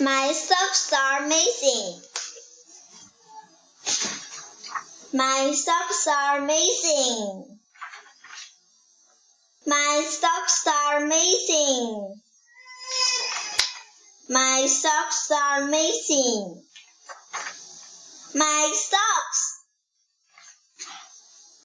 My socks are missing. My socks are missing. My socks are missing. My socks are missing. My socks